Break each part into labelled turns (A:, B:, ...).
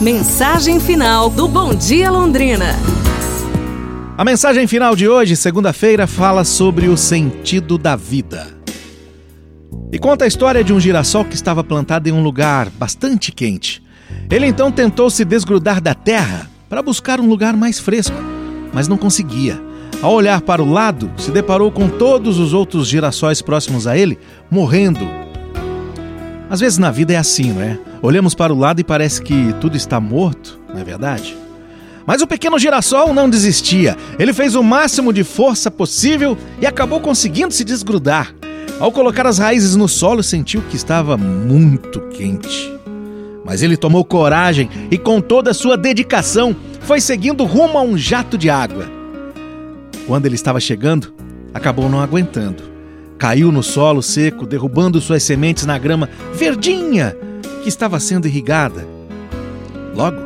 A: Mensagem final do Bom Dia Londrina.
B: A mensagem final de hoje, segunda-feira, fala sobre o sentido da vida. E conta a história de um girassol que estava plantado em um lugar bastante quente. Ele então tentou se desgrudar da terra para buscar um lugar mais fresco, mas não conseguia. Ao olhar para o lado, se deparou com todos os outros girassóis próximos a ele morrendo. Às vezes na vida é assim, não é? Olhamos para o lado e parece que tudo está morto, não é verdade? Mas o pequeno girassol não desistia. Ele fez o máximo de força possível e acabou conseguindo se desgrudar. Ao colocar as raízes no solo, sentiu que estava muito quente. Mas ele tomou coragem e, com toda a sua dedicação, foi seguindo rumo a um jato de água. Quando ele estava chegando, acabou não aguentando. Caiu no solo seco, derrubando suas sementes na grama verdinha que estava sendo irrigada. Logo,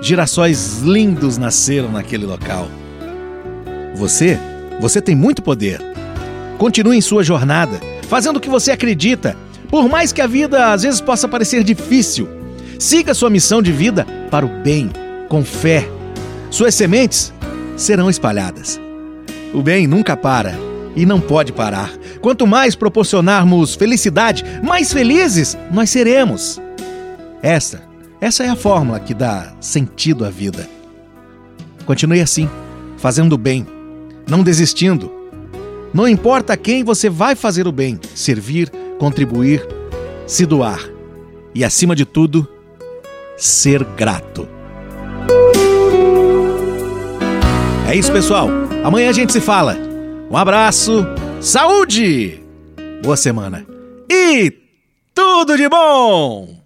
B: girassóis lindos nasceram naquele local. Você, você tem muito poder. Continue em sua jornada, fazendo o que você acredita, por mais que a vida às vezes possa parecer difícil. Siga sua missão de vida para o bem, com fé. Suas sementes serão espalhadas. O bem nunca para e não pode parar. Quanto mais proporcionarmos felicidade, mais felizes nós seremos. Essa, essa é a fórmula que dá sentido à vida. Continue assim, fazendo o bem, não desistindo. Não importa quem você vai fazer o bem, servir, contribuir, se doar. E acima de tudo, ser grato. É isso, pessoal. Amanhã a gente se fala. Um abraço, saúde, boa semana e tudo de bom!